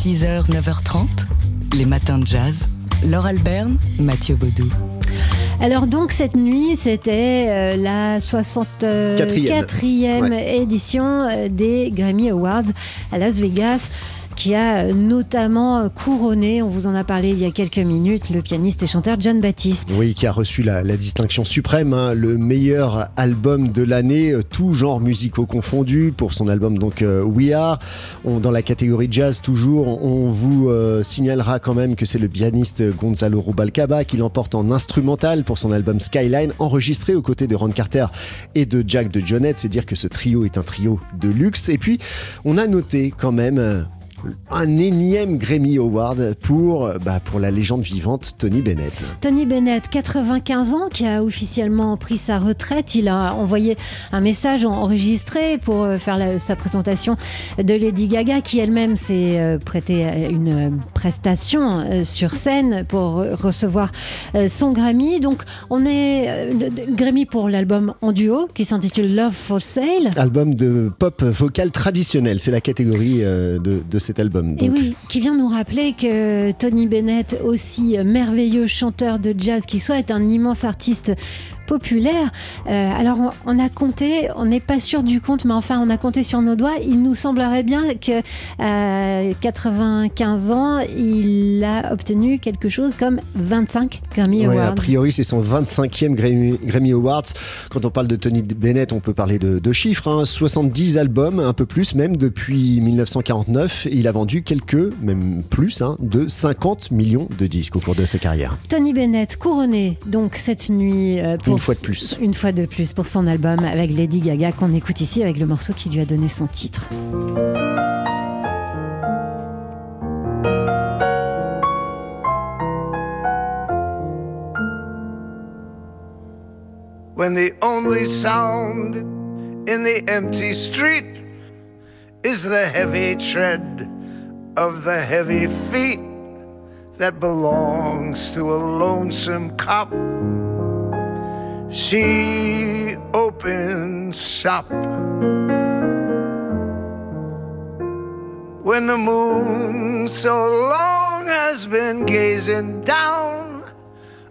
6h, 9h30, les matins de jazz. Laure Alberne, Mathieu Baudou. Alors donc cette nuit, c'était euh, la 64e édition euh, des Grammy Awards à Las Vegas qui a notamment couronné, on vous en a parlé il y a quelques minutes, le pianiste et chanteur John Baptiste. Oui, qui a reçu la, distinction suprême, hein, le meilleur album de l'année, euh, tout genre musicaux confondus, pour son album donc euh, We Are. dans la catégorie jazz toujours, on vous euh, signalera quand même que c'est le pianiste Gonzalo Rubalcaba qui l'emporte en instrumental pour son album Skyline, enregistré aux côtés de Ron Carter et de Jack de Jonette. C'est dire que ce trio est un trio de luxe. Et puis, on a noté quand même un énième Grammy Award pour, bah, pour la légende vivante Tony Bennett. Tony Bennett, 95 ans, qui a officiellement pris sa retraite. Il a envoyé un message enregistré pour euh, faire sa présentation de Lady Gaga, qui elle-même s'est euh, prêtée à une prestation euh, sur scène pour recevoir son Grammy. Donc, on est Grammy pour l'album en duo qui s'intitule Love for Sale. Album de pop vocal traditionnel, c'est la catégorie de, de cette album. Et oui, qui vient nous rappeler que Tony Bennett, aussi merveilleux chanteur de jazz qui soit, est un immense artiste populaire. Euh, alors on, a compté, on n'est pas sûr du compte, mais enfin on a compté sur nos doigts. Il nous semblerait bien que à 95 ans, il a obtenu quelque chose comme 25 Grammy Awards. a priori, c'est son 25e Grammy, Awards. Quand on parle de Tony Bennett, on peut parler de, chiffres. 70 hein. albums, un peu plus même depuis 1949. il a vendu quelques, même plus, hein, de 50 millions de disques au cours de sa carrière. Tony Bennett couronné donc cette nuit euh, pour fois de plus. Une fois de plus pour son album avec Lady Gaga qu'on écoute ici avec le morceau qui lui a donné son titre. When the only sound in the empty street is the heavy tread of the heavy feet that belongs to a lonesome cop. She opens shop. When the moon so long has been gazing down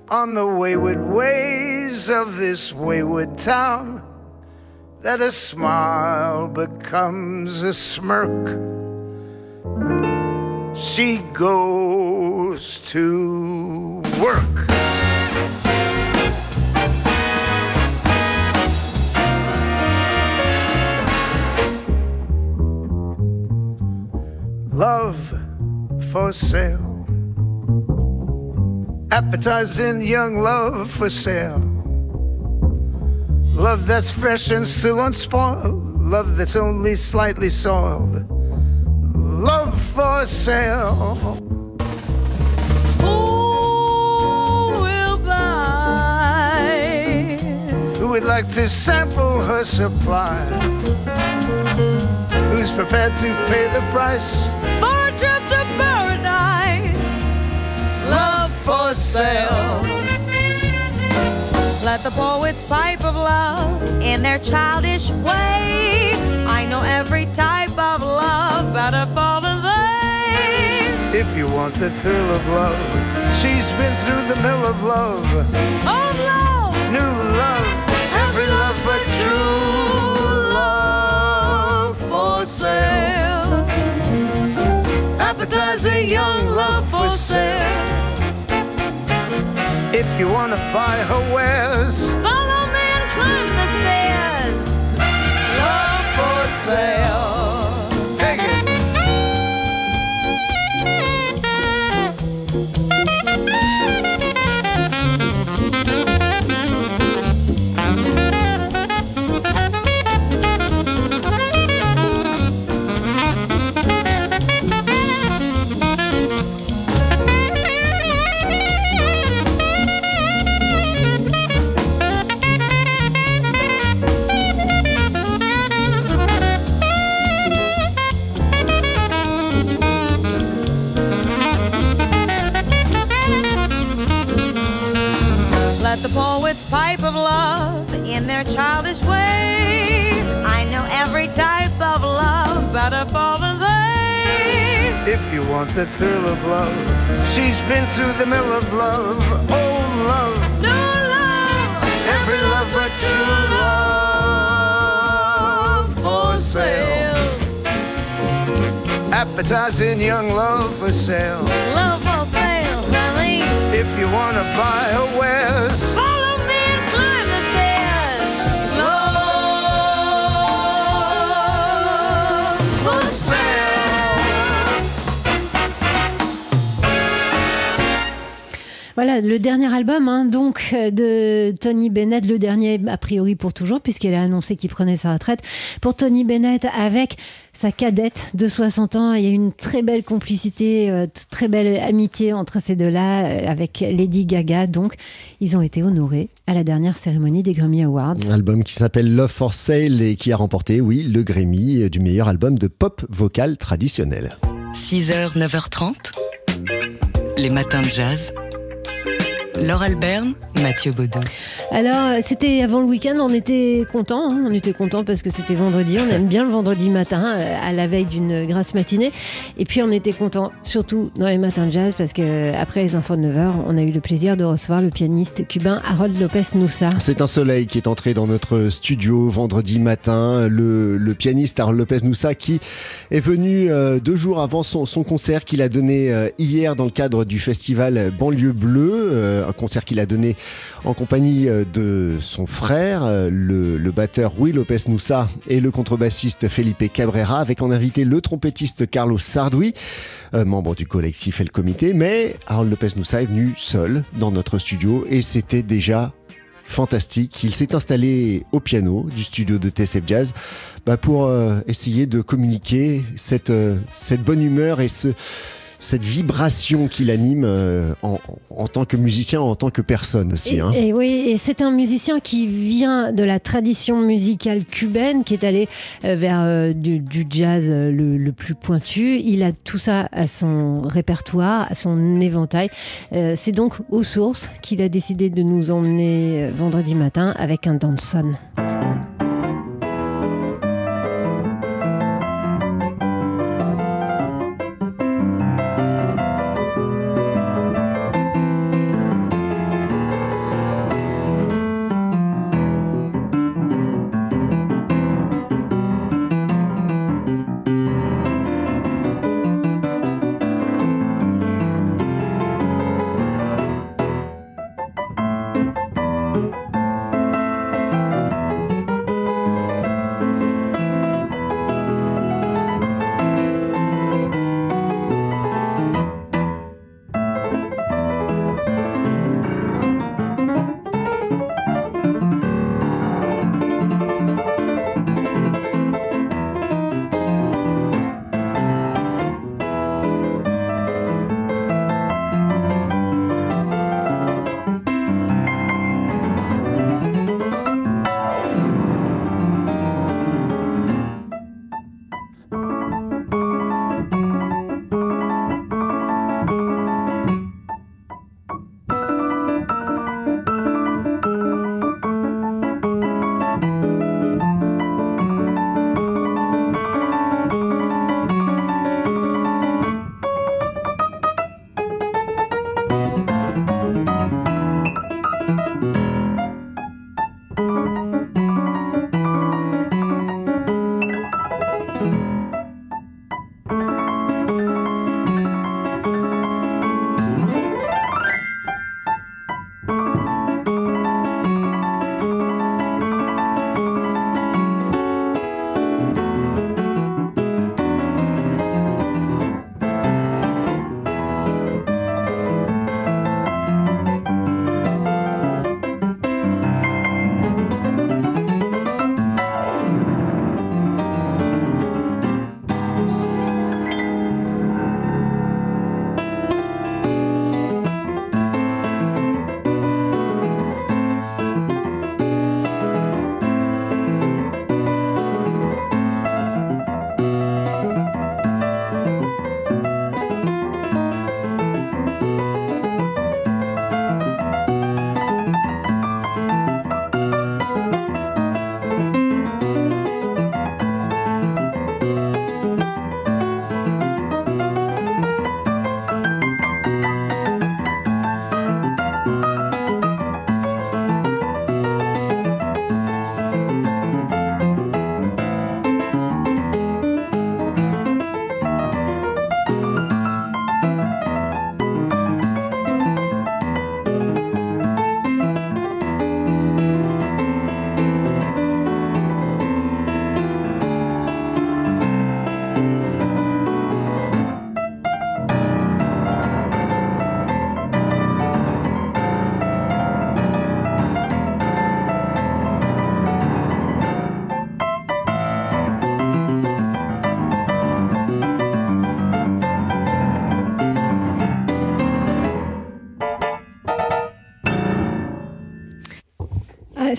on the wayward ways of this wayward town, that a smile becomes a smirk. She goes to work. Love for sale. Appetizing young love for sale. Love that's fresh and still unspoiled. Love that's only slightly soiled. Love for sale. Who will buy? Who would like to sample her supply? Who's prepared to pay the price? Let the poets pipe of love in their childish way. I know every type of love better for the they. If you want the thrill of love, she's been through the mill of love. Old love, new love, every love but true love for sale. Appetizing young love for sale. If you wanna buy her wares, follow me and climb the stairs. Love for sale. Want the thrill of love. She's been through the mill of love, oh love, No love, every love but true love for sale. Appetizing young love for sale. love for sale, honey. If you wanna buy her wares, Voilà, le dernier album, hein, donc, euh, de Tony Bennett, le dernier a priori pour toujours, puisqu'elle a annoncé qu'il prenait sa retraite. Pour Tony Bennett, avec sa cadette de 60 ans, il y a une très belle complicité, euh, très belle amitié entre ces deux-là, euh, avec Lady Gaga. Donc, ils ont été honorés à la dernière cérémonie des Grammy Awards. Un album qui s'appelle Love for Sale et qui a remporté, oui, le Grammy du meilleur album de pop vocal traditionnel. 6h, 9h30. Les matins de jazz. Laure Alberne, Mathieu Baudou. Alors, c'était avant le week-end, on était content, on était content parce que c'était vendredi, on aime bien le vendredi matin, euh, à la veille d'une grasse matinée. Et puis, on était content, surtout dans les matins de jazz, parce que après les infos de 9h, on a eu le plaisir de recevoir le pianiste cubain Harold Lopez Noussa. C'est un soleil qui est entré dans notre studio vendredi matin. Le, le pianiste Harold Lopez Noussa qui est venu euh, deux jours avant son, son concert qu'il a donné euh, hier dans le cadre du festival Banlieue Bleue. euh, un concert qu'il a donné en compagnie euh, de son frère, euh, le, batteur Rui Lopez Noussa et le contrebassiste Felipe Cabrera, avec en invité le trompettiste Carlos Sardoui, euh, membre du collectif et le comité. Mais Harold Lopez Noussa est venu seul dans notre studio et c'était déjà fantastique. Il s'est installé au piano du studio de TSF Jazz bah, pour essayer de communiquer cette bonne humeur et ce, cette vibration qu'il anime euh, en, en tant que musicien, en tant que personne aussi. Et, hein. et oui, et c'est un musicien qui vient de la tradition musicale cubaine, qui est allé euh, vers euh, du, du jazz le, le plus pointu. Il a tout ça à son répertoire, à son éventail. C'est donc aux sources qu'il a décidé de nous emmener vendredi matin avec un Danson.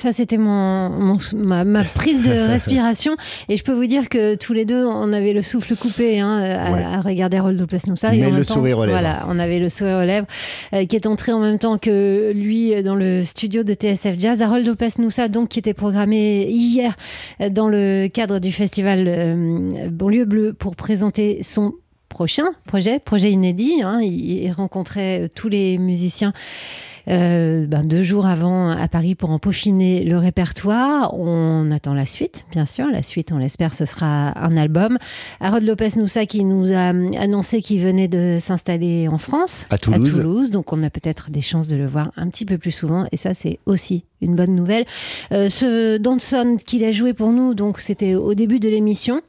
Ça c'était mon, ma, prise de respiration et je peux vous dire que tous les deux on avait le souffle coupé hein, à, regarder Harold Dopes Noussa. Mais le sourire aux lèvres. Voilà, on avait le sourire aux lèvres euh, qui est entré en même temps que lui dans le studio de TSF Jazz. Harold Noussa donc qui était programmé hier dans le cadre du festival euh, Banlieue Bleue pour présenter son prochain projet, projet inédit. Hein. il rencontrait tous les musiciens euh, ben, deux jours avant à Paris pour en peaufiner le répertoire. On attend la suite, bien sûr. La suite, on l'espère, ce sera un album. Harold Lopez Noussa qui nous a annoncé qu'il venait de s'installer en France, à Toulouse. Donc on a peut-être des chances de le voir un petit peu plus souvent. Et ça, c'est aussi une bonne nouvelle. Euh, ce Donson qu'il a joué pour nous, donc c'était au début de l'émission.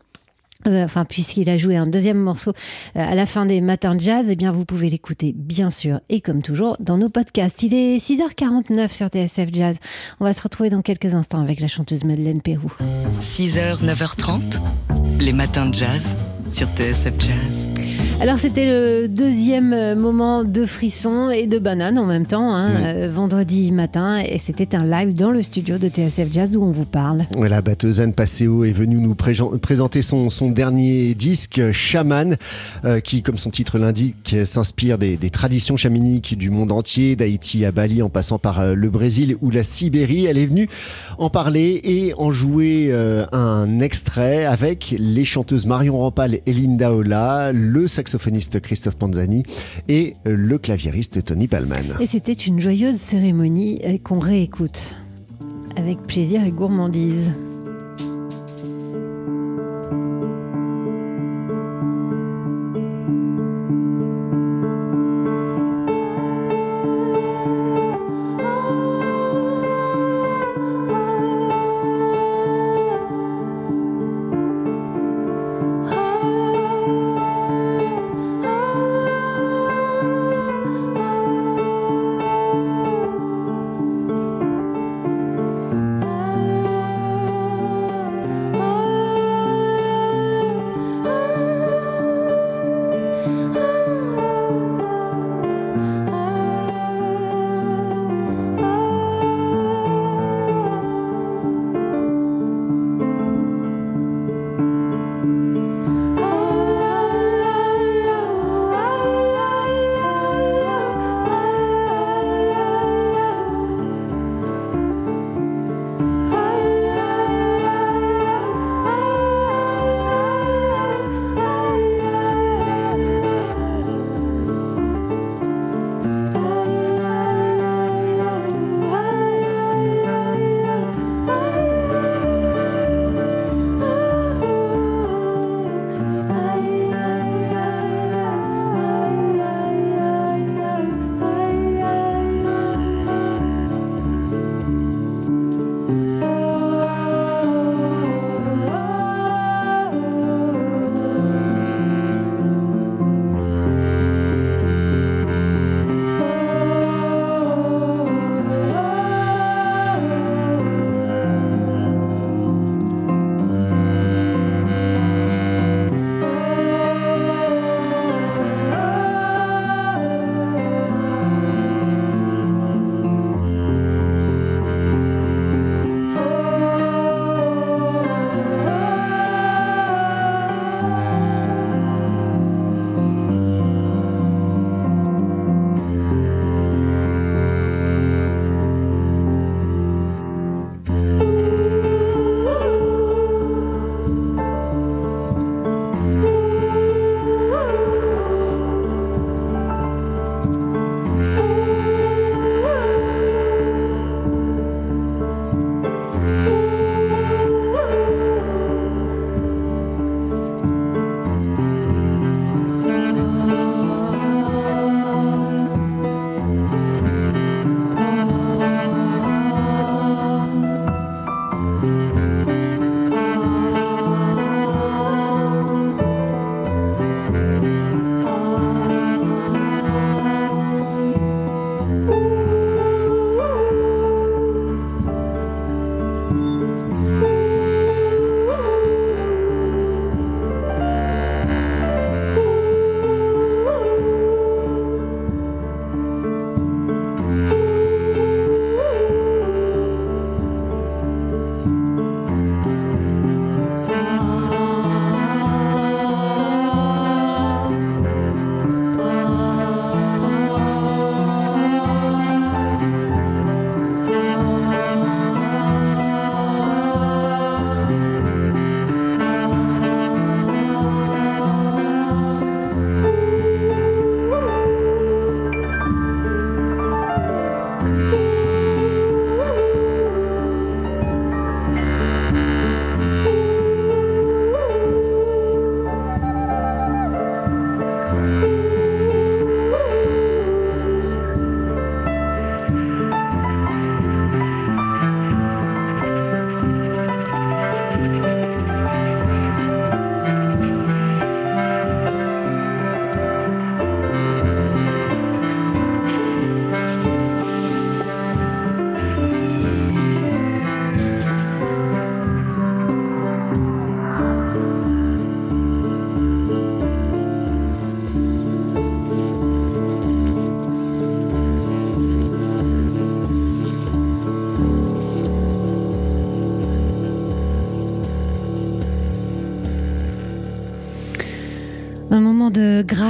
Euh, enfin, puisqu'il a joué un deuxième morceau euh, à la fin des matins de jazz, eh bien, vous pouvez l'écouter, bien sûr, et comme toujours, dans nos podcasts. Il est 6h49 sur TSF Jazz. On va se retrouver dans quelques instants avec la chanteuse Madeleine Pérou. 6h, 9h30, les matins de jazz sur TSF Jazz. Alors c'était le deuxième euh, moment de frisson et de banane en même temps, hein, mm. euh, vendredi matin, et c'était un live dans le studio de TSF Jazz où on vous parle. La batteuse Anne Passeo est venue nous présenter son, son dernier disque, Shaman, euh, qui, comme son titre l'indique, s'inspire des, traditions chamaniques du monde entier, d'Haïti à Bali en passant par le Brésil ou la Sibérie. Elle est venue en parler et en jouer un extrait avec les chanteuses Marion Rampal et Linda Ola, le saxophone Christophe Panzani et le claviériste Tony Palman. Et c'était une joyeuse cérémonie qu'on réécoute avec plaisir et gourmandise.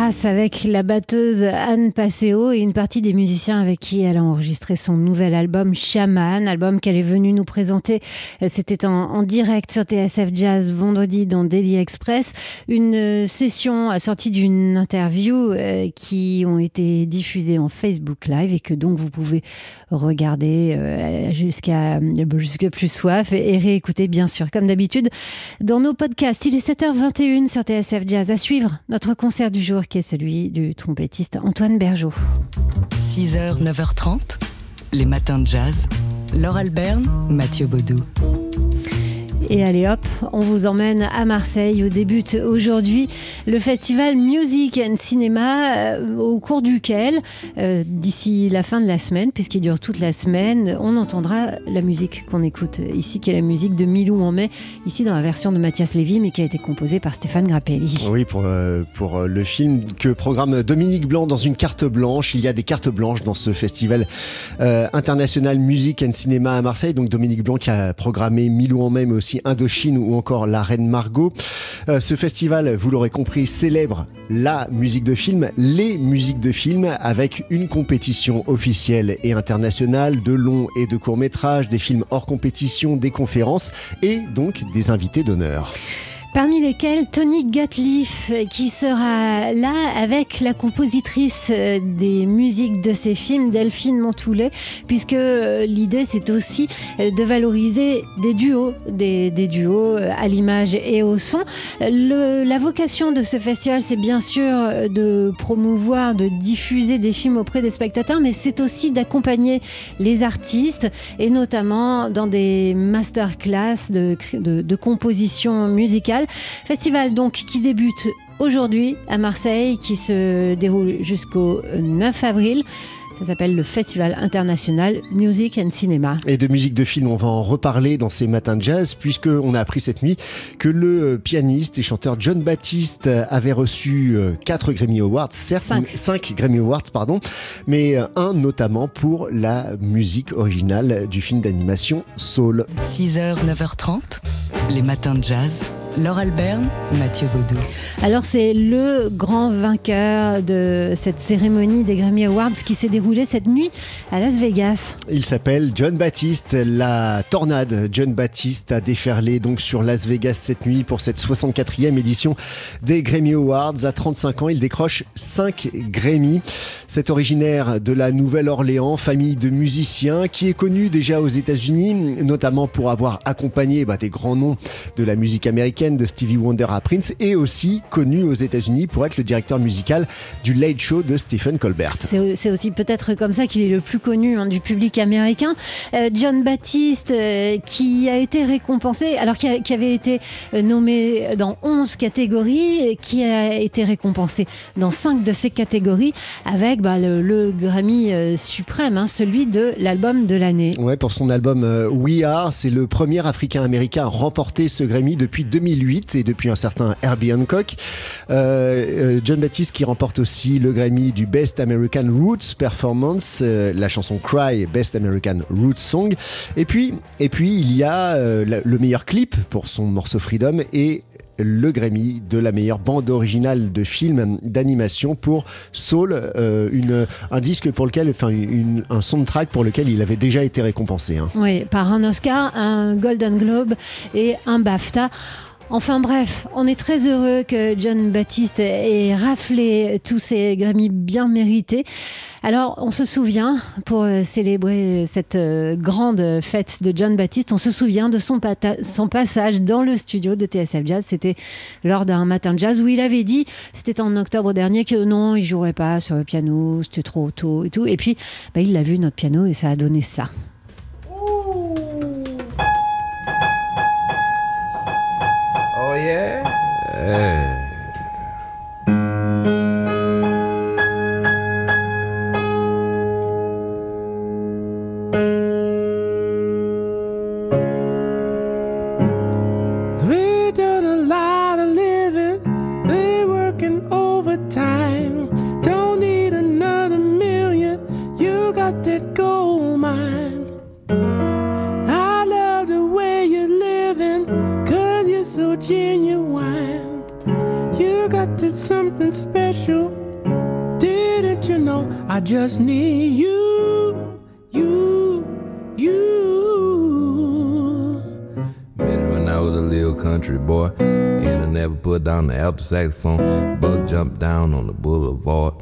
Avec la batteuse Anne Passeo et une partie des musiciens avec qui elle a enregistré son nouvel album Shaman, album qu'elle est venue nous présenter. C'était en, direct sur TSF Jazz vendredi dans Daily Express. Une session assortie d'une interview euh, qui ont été diffusées en Facebook Live et que donc vous pouvez regarder euh, jusqu'à plus soif et réécouter bien sûr comme d'habitude dans nos podcasts. Il est 7h21 sur TSF Jazz. À suivre notre concert du jour est celui du trompettiste Antoine Bergeau. 6h, 9h30, les matins de jazz. Laure Alberne, Mathieu Baudou. Et allez hop, on vous emmène à Marseille où débute aujourd'hui le festival Music and Cinema euh, au cours duquel, euh, d'ici la fin de la semaine, puisqu'il dure toute la semaine, on entendra la musique qu'on écoute ici, qui est la musique de Milou en mai, ici dans la version de Mathias Lévy, mais qui a été composée par Stéphane Grappelli. Oui, pour, euh, le film que programme Dominique Blanc dans une carte blanche. Il y a des cartes blanches dans ce festival international Music and Cinema à Marseille. Donc Dominique Blanc qui a programmé Milou en mai, mais aussi Indochine ou encore La Reine Margot. Euh, ce festival, vous l'aurez compris, célèbre la musique de film, les musiques de film, avec une compétition officielle et internationale de longs et de courts métrages, des films hors compétition, des conférences et donc des invités d'honneur parmi lesquels Tony Gatliff, qui sera là avec la compositrice euh, des musiques de ses films, Delphine Montoulet, puisque euh, l'idée c'est aussi euh, de valoriser des duos, des, duos à l'image et au son. la vocation de ce festival, c'est bien sûr de promouvoir, de diffuser des films auprès des spectateurs, mais c'est aussi d'accompagner les artistes, et notamment dans des masterclass de, composition musicale Festival donc qui débute aujourd'hui à Marseille, qui se déroule jusqu'au 9 avril. Ça s'appelle le Festival international Music and Cinema. Et de musique de film, on va en reparler dans ces matins de jazz, puisqu'on a appris cette nuit que le pianiste et chanteur John Baptiste avait reçu 4 euh, Grammy Awards, certes 5, Grammy Awards, pardon, mais euh, un notamment pour la musique originale du film d'animation Soul. 6h, 9h30, les matins de jazz. Laure Alberne, Mathieu Baudou. Alors c'est le grand vainqueur de cette cérémonie des Grammy Awards qui s'est déroulée cette nuit à Las Vegas. Il s'appelle John Baptiste, la tornade. John Baptiste a déferlé donc sur Las Vegas cette nuit pour cette 64e édition des Grammy Awards. À 35 ans, il décroche 5 Grammy. Cet originaire de la Nouvelle-Orléans, famille de musiciens, qui est connu déjà aux États-Unis, notamment pour avoir accompagné bah, des grands noms de la musique américaine de Stevie Wonder à Prince et aussi connu aux États-Unis pour être le directeur musical du Late Show de Stephen Colbert. C'est aussi peut-être comme ça qu'il est le plus connu hein, du public américain. Euh, John Baptiste, euh, qui a été récompensé, alors qui, avait été euh, nommé dans 11 catégories, qui a été récompensé dans 5 de ces catégories avec bah, le, Grammy suprême, hein, celui de l'album de l'année. Ouais, pour son album We Are, c'est le premier Africain-Américain à remporter ce Grammy depuis 2000 et depuis un certain Herbie Hancock. Euh, euh, John Baptiste qui remporte aussi le Grammy du Best American Roots Performance, euh, la chanson Cry, Best American Roots Song. Et puis, et puis il y a le meilleur clip pour son morceau Freedom et le Grammy de la meilleure bande originale de film d'animation pour Soul, un disque pour lequel, enfin, un soundtrack pour lequel il avait déjà été récompensé. Hein. Oui, par un Oscar, un Golden Globe et un BAFTA. Enfin bref, on est très heureux que John Baptiste ait raflé tous ces Grammy bien mérités. Alors, on se souvient, pour célébrer cette euh, grande fête de John Baptiste, on se souvient de son, passage dans le studio de TSF Jazz. C'était lors d'un matin de jazz où il avait dit, c'était en octobre dernier, que non, il jouerait pas sur le piano, c'était trop tôt et tout. Et puis, bah, il l'a vu, notre piano, et ça a donné ça. aí é. É. down the alto saxophone. Bug jumped down on the boulevard.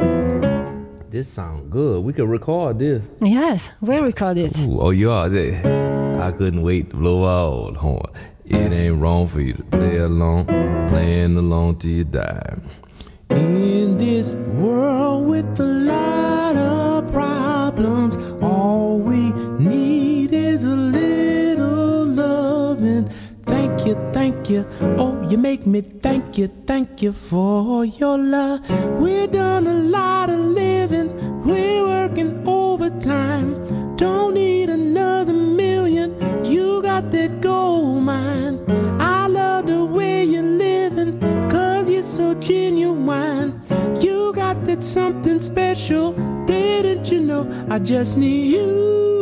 This sound good. We could record this. Yes, we record it. Ooh, oh, you are there. I couldn't wait to blow out horn. It ain't wrong for you to play along, playing along till you die. In this world with a lot of problems, all we need is a little loving. Thank you, thank you. Oh, you make me thank you, thank you for your love. We done a lot of living, we're working overtime. Don't need another million. You got that gold mine. I love the way you're living, cause you're so genuine. You got that something special, didn't you know? I just need you,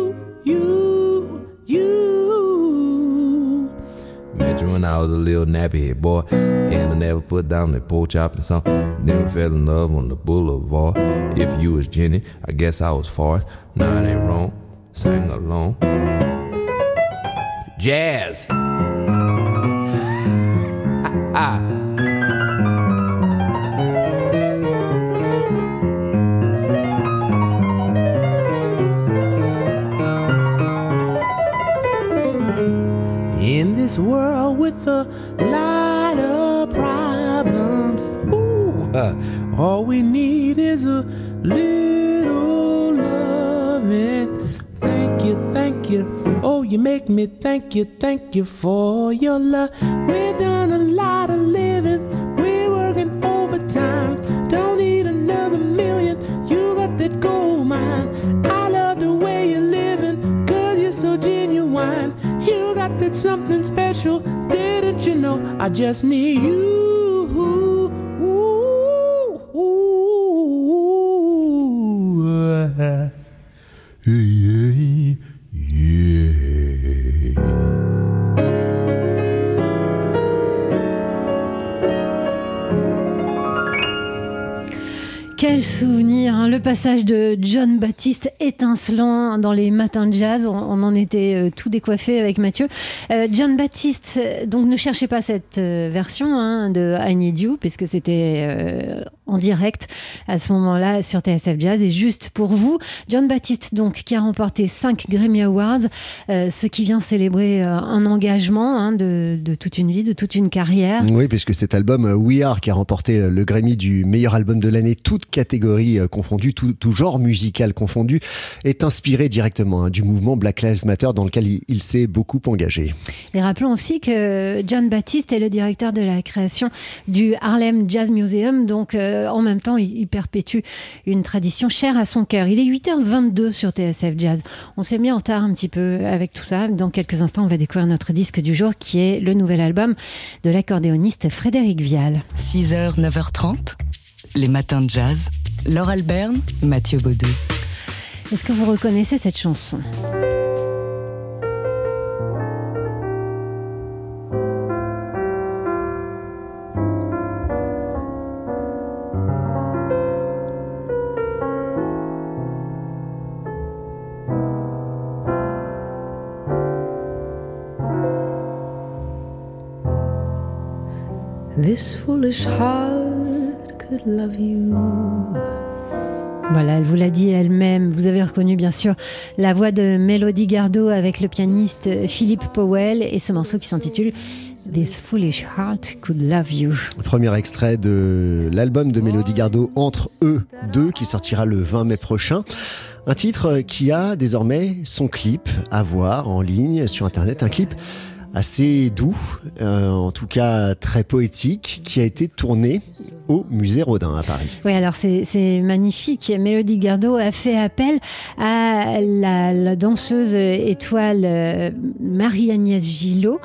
when I was a little nappy head boy, and I never put down the pork chop and something. Then fell in love on the boulevard. If you was Jenny, I guess I was Forrest. Nah, it ain't wrong. Sang along. Jazz. Ah. In all we need is a little loving. Thank you, thank you. Oh, you make me thank you, thank you for your love. We done a lot of living, We're working overtime. Don't need another million. You got that gold mine. I love the way you're living, cause you're so genuine. You got that something special, didn't you know? I just need you. Quel souvenir, hein, le passage de John Baptiste étincelant dans les matins de jazz, on, en était euh, tout décoiffé avec Mathieu. Euh, John Baptiste, euh, donc ne cherchez pas cette version hein, de I Need You, puisque c'était en direct à ce moment-là sur TSF Jazz. Et juste pour vous, John Baptiste, donc, qui a remporté 5 Grammy Awards, ce qui vient célébrer un engagement hein, de, de toute une vie, de toute une carrière. Oui, puisque cet album We Are, qui a remporté le Grammy du meilleur album de l'année, toute catégorie euh, tout, tout genre musical confondu, est inspiré directement hein, du mouvement Black Lives Matter dans lequel il, il s'est beaucoup engagé. Et rappelons aussi que John Baptiste est le directeur de la création du Harlem Jazz Museum, donc euh, en même temps, il, il perpétue une tradition chère à son cœur. Il est 8h22 sur TSF Jazz. On s'est mis en retard un petit peu avec tout ça. Dans quelques instants, on va découvrir notre disque du jour qui est le nouvel album de l'accordéoniste Frédéric Vial. 6h, 9h30, les matins de jazz. Laure Alberne, Mathieu Baudou. Est-ce que vous reconnaissez cette chanson? This foolish heart could love you. Voilà, elle vous l'a dit elle-même. Vous avez reconnu bien sûr la voix de Melody Gardot avec le pianiste Philippe Powell et ce morceau qui s'intitule This Foolish Heart Could Love You. Premier extrait de l'album de Mélodie Gardot Entre eux deux qui sortira le 20 mai prochain. Un titre qui a désormais son clip à voir en ligne sur internet, un clip assez doux, euh, en tout cas très poétique, qui a été tourné au musée Rodin à Paris. Oui, alors c'est magnifique. Mélodie Gardot a fait appel à la, la danseuse étoile euh, Marie-Agnès Gillot,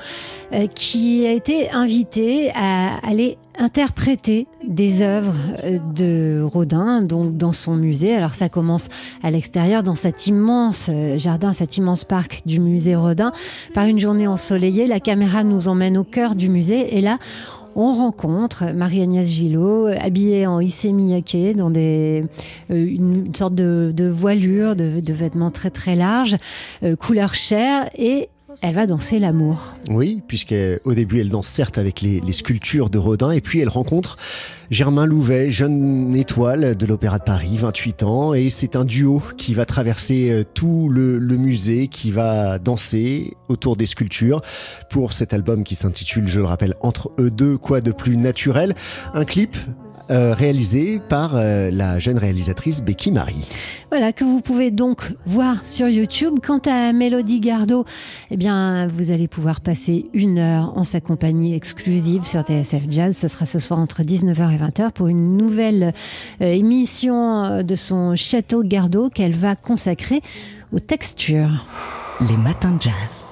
qui a été invitée à aller interpréter des œuvres euh, de Rodin donc dans son musée. Alors ça commence à l'extérieur dans cet immense euh, jardin, cet immense parc du musée Rodin par une journée ensoleillée. La caméra nous emmène au cœur du musée et là on rencontre Marie-Agnès Gillot, habillée en Issey Miyake, dans euh, une sorte de, voilure, de, de, vêtements très très larges, euh, couleur chair, et elle va danser l'amour. Oui, puisqu'au début, elle danse certes avec les, les, sculptures de Rodin, et puis elle rencontre Germain Louvet, jeune étoile de l'Opéra de Paris, 28 ans, et c'est un duo qui va traverser euh, tout le, musée, qui va danser autour des sculptures pour cet album qui s'intitule, je le rappelle, Entre eux deux, quoi de plus naturel? Un clip euh, réalisé par euh, la jeune réalisatrice Becky Marie. Voilà, que vous pouvez donc voir sur YouTube. Quant à Mélodie Gardot, eh bien, vous allez pouvoir passer une heure en sa compagnie exclusive sur TSF Jazz. Ce sera ce soir entre 19h et 20h pour une nouvelle euh, émission de son Château Gardot qu'elle va consacrer aux textures. Les matins jazz.